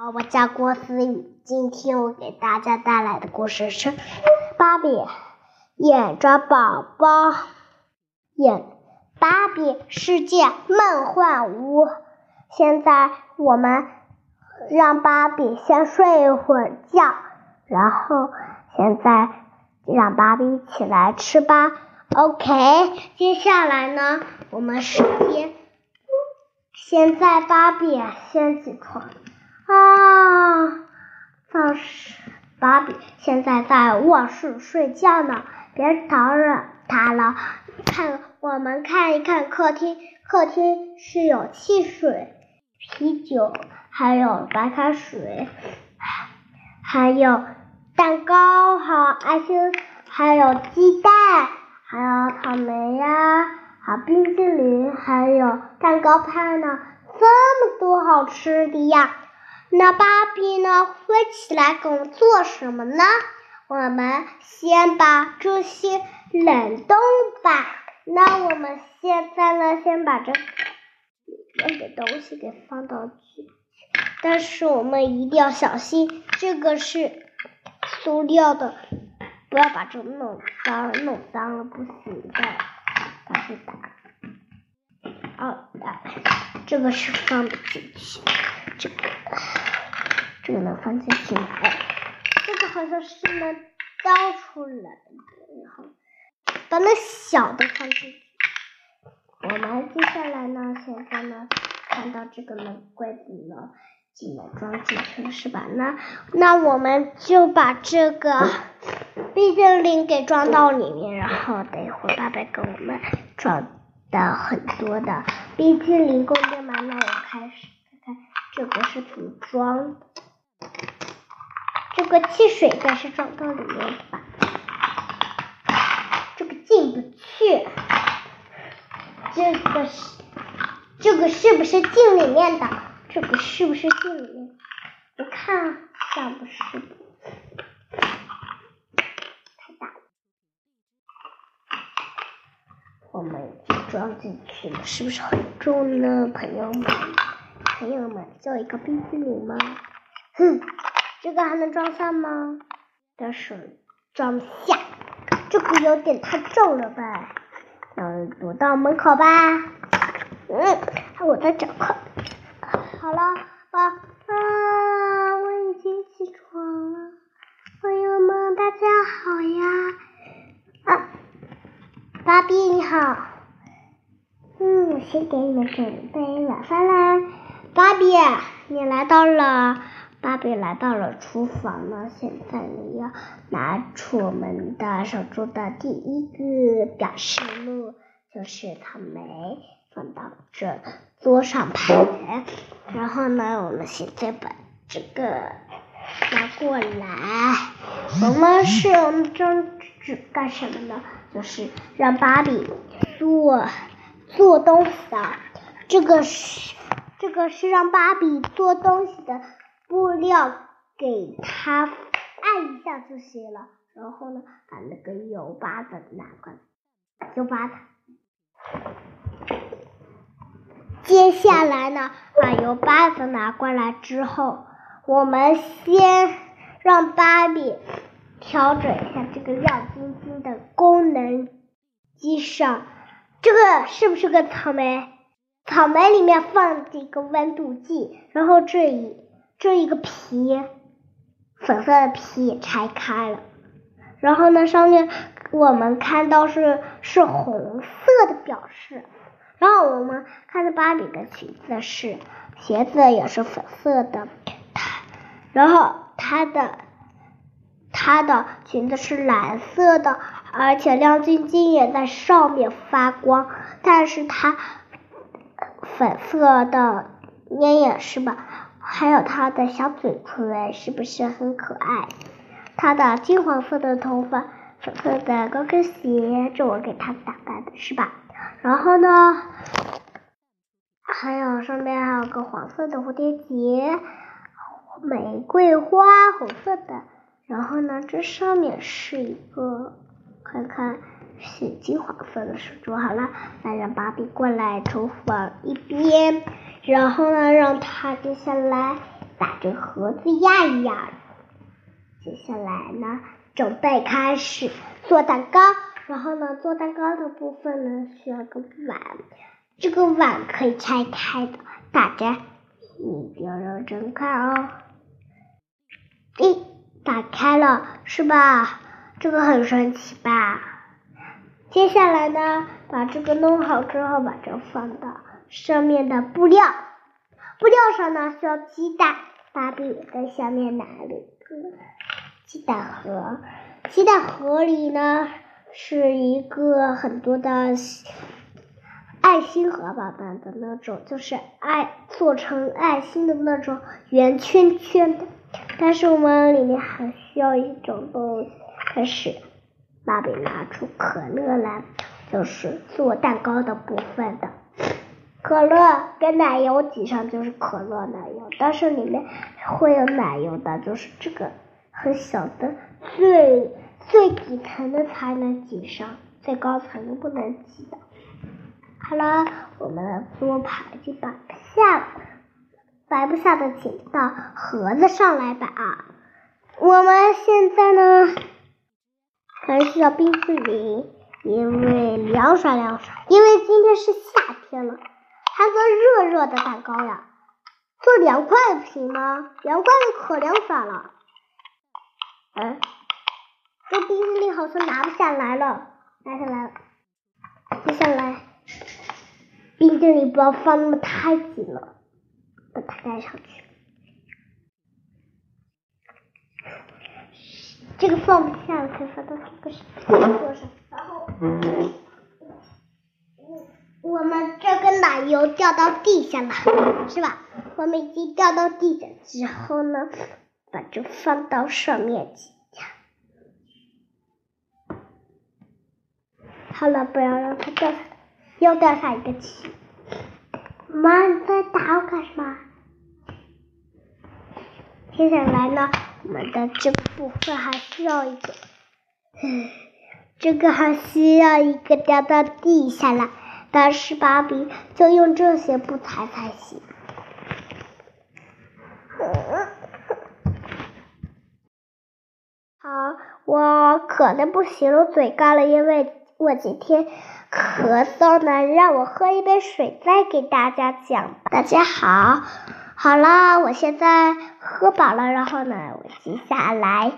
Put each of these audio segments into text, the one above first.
好，我叫郭思雨，今天我给大家带来的故事是《芭比演着宝宝演芭比世界梦幻屋》。现在我们让芭比先睡一会儿觉，然后现在让芭比起来吃吧。OK，接下来呢，我们首先现在芭比先起床。啊，早是芭比现在在卧室睡觉呢，别打扰他了。看，我们看一看客厅，客厅是有汽水、啤酒，还有白开水，还有蛋糕，还有爱心，还有鸡蛋，还有草莓呀，还有冰淇淋，还有蛋糕派呢，这么多好吃的呀！那芭比呢？会起来给我们做什么呢？我们先把这些冷冻吧。那我们现在呢？先把这里面的东西给放到去，但是我们一定要小心，这个是塑料的，不要把这弄脏，弄脏了不行的。把这打，哦，这个是放不进去，这个。这个能放进去吗？这个好像是能倒出来的，然后把那小的放进去。我们接下来呢，现在呢，看到这个呢柜子呢，就能装进去了，是吧？那那我们就把这个冰激凌给装到里面，然后等一会儿爸爸给我们装的很多的冰激凌，够定吗？那我开始这个是怎么装。这个汽水该是装到里面吧？这个进不去。这个是，这个是不是进里面的？这个是不是进里面？我看像不是。太大了。我们装进去了，是不是很重呢，朋友们？朋友们，叫一个冰淇淋吗？哼，这个还能装下吗？但是装不下，这个有点太重了吧？嗯，躲到门口吧。嗯，我在找快。好了，爸啊，我已经起床了。朋友们，大家好呀！啊，芭比你好。嗯，我先给你们准备晚饭啦。芭比，你来到了。芭比来到了厨房呢，现在你要拿出我们的手中的第一个表示物，就是草莓，放到这桌上盘。然后呢，我们现在把这个拿过来。我们是用这张纸干什么呢？就是让芭比做做东西的。这个是这个是让芭比做东西的。布料给它按一下就行了，然后呢，把那个油巴子拿过来，油巴子。接下来呢，把油巴子拿过来之后，我们先让芭比调整一下这个亮晶晶的功能机上，这个是不是个草莓？草莓里面放几个温度计，然后这一。这一个皮，粉色的皮拆开了，然后呢，上面我们看到是是红色的表示，然后我们看到芭比的裙子是鞋子也是粉色的，它，然后它的它的裙子是蓝色的，而且亮晶晶也在上面发光，但是它粉色的眼影是吧？还有他的小嘴唇是不是很可爱？他的金黄色的头发，粉色的高跟鞋，这我给他打扮的是吧？然后呢，还有上面还有个黄色的蝴蝶结，玫瑰花，红色的。然后呢，这上面是一个，看看是金黄色的手镯。好了，再让芭比过来厨房一边。然后呢，让他接下来把这盒子压一压。接下来呢，准备开始做蛋糕。然后呢，做蛋糕的部分呢，需要个碗。这个碗可以拆开的，大家一定要认真看哦。咦，打开了是吧？这个很神奇吧？接下来呢，把这个弄好之后，把这放到上面的布料。布料上呢，需要鸡蛋。芭比在下面拿了一个鸡蛋盒，鸡蛋盒里呢。是一个很多的爱心盒宝宝的那种，就是爱做成爱心的那种圆圈圈的。但是我们里面还需要一种东西，开始芭比拿出可乐来，就是做蛋糕的部分的。可乐跟奶油挤上就是可乐奶油，但是里面会有奶油的，就是这个很小的最。最底层的才能挤上，最高层不能挤的。好了，我们的桌牌就摆不下，摆不下的请到盒子上来摆啊。我们现在呢，还需要冰淇淋，因为凉爽凉爽，因为今天是夏天了，还做热热的蛋糕呀。做凉快的不行吗？凉快的可凉爽了。嗯。这冰淇淋好像拿不下来了，拿下来了。接下来，冰淇淋不要放那么太紧了，把它盖上去。这个放不下了，可以放到这个桌上。然后，我我们这个奶油掉到地下了，是吧？我们已经掉到地下之后呢，把这放到上面去。好了，不要让它掉下来，又掉下一个棋。妈，你在打我干什么？接下来呢，我们的这个部分还需要一个，这个还需要一个掉到地下来，但是芭比就用这些布踩才行。好，我渴的不行了，嘴干了，因为。我今天咳嗽呢，让我喝一杯水再给大家讲。大家好，好了，我现在喝饱了，然后呢，我接下来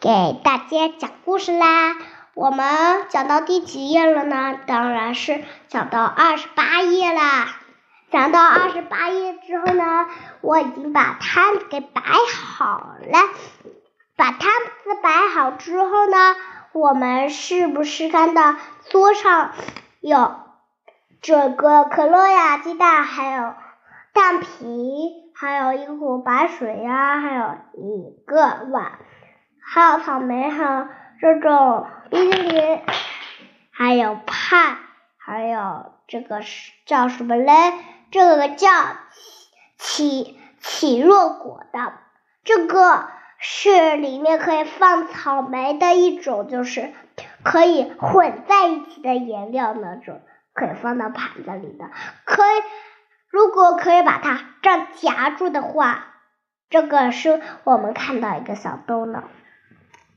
给大家讲故事啦。我们讲到第几页了呢？当然是讲到二十八页啦。讲到二十八页之后呢，我已经把摊子给摆好了。把摊子摆好之后呢？我们是不是看到桌上有这个可乐呀、鸡蛋，还有蛋皮，还有一壶白水呀，还有一个碗，还有草莓，还有这种冰淇淋，还有派，还有这个是叫什么嘞？这个叫起起落果的这个。是里面可以放草莓的一种，就是可以混在一起的颜料那种，可以放到盘子里的。可以，如果可以把它这样夹住的话，这个是我们看到一个小豆呢。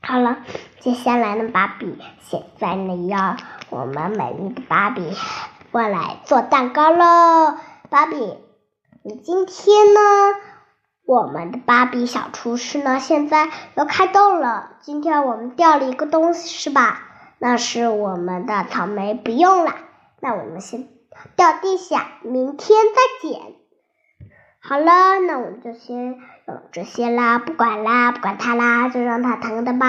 好了，接下来呢，芭比现在呢要我们美丽的芭比过来做蛋糕喽。芭比，你今天呢？我们的芭比小厨师呢，现在要开动了。今天我们掉了一个东西，是吧？那是我们的草莓，不用了。那我们先掉地下，明天再捡。好了，那我们就先用这些啦，不管啦，不管它啦，就让它疼的吧。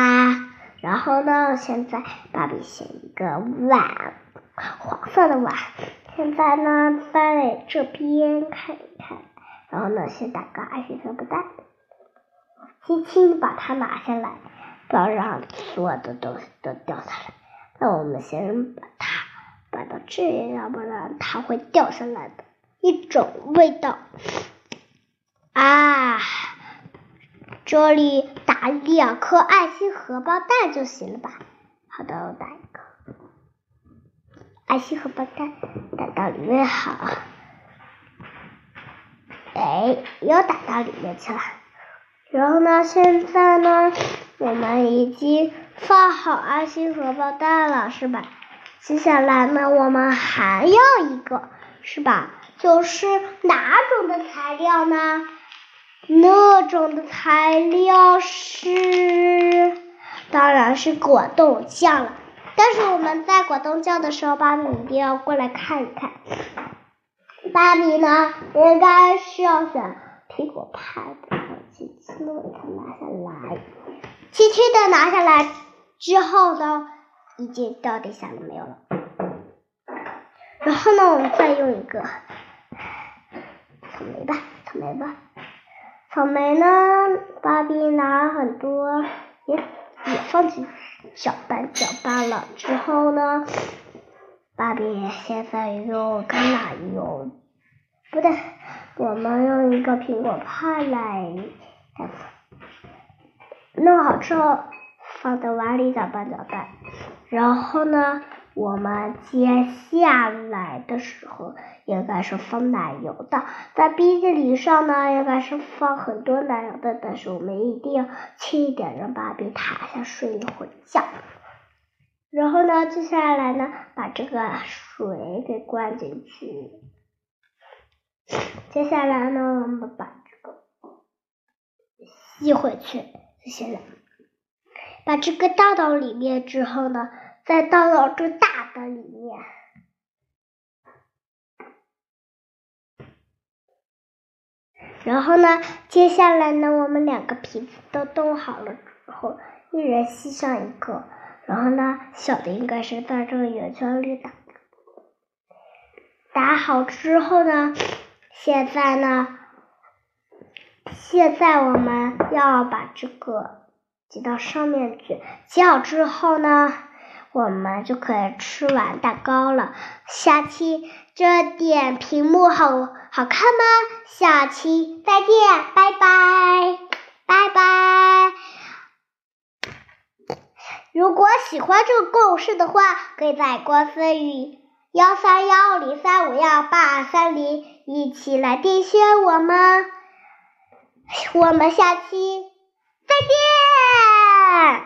然后呢，现在芭比选一个碗，黄色的碗。现在呢，在这边看一看。然后呢，先打个爱心荷包蛋，轻轻把它拿下来，不要让所有的东西都掉下来。那我们先把这，要不然它会掉下来的一种味道。啊，这里打两颗爱心荷包蛋就行了吧？好的，我打一个爱心荷包蛋，打到里面好。哎，又打到里面去了。然后呢，现在呢，我们已经放好爱心荷包蛋了，是吧？接下来呢，我们还要一个，是吧？就是哪种的材料呢？那种的材料是，当然是果冻酱了。但是我们在果冻酱的时候，芭比一定要过来看一看。芭比呢，应该是要选苹果派的，轻轻的拿下来，轻轻的拿下来之后呢，已经掉地下了，没有了。然后呢，我们再用一个草莓吧，草莓吧。草莓呢？芭比拿很多，也也放进搅拌搅拌了之后呢，芭比现在用橄榄油，不对，我们用一个苹果派来弄好之后放在碗里搅拌搅拌，然后呢。我们接下来的时候应该是放奶油的，在冰淇淋上呢应该是放很多奶油的，但是我们一定要轻一点，让芭比躺下睡一会儿觉。然后呢，接下来呢，把这个水给灌进去。接下来呢，我们把这个吸回去。就行了把这个倒到里面之后呢。再倒到这大的里面，然后呢，接下来呢，我们两个瓶子都冻好了之后，一人吸上一个，然后呢，小的应该是在这个圆圈里打，打好之后呢，现在呢，现在我们要把这个挤到上面去，挤好之后呢。我们就可以吃完蛋糕了。下期这点屏幕好好看吗？下期再见，拜拜，拜拜。如果喜欢这个故事的话，可以在公司与幺三幺零三五幺八三零一起来订阅我们。我们下期再见。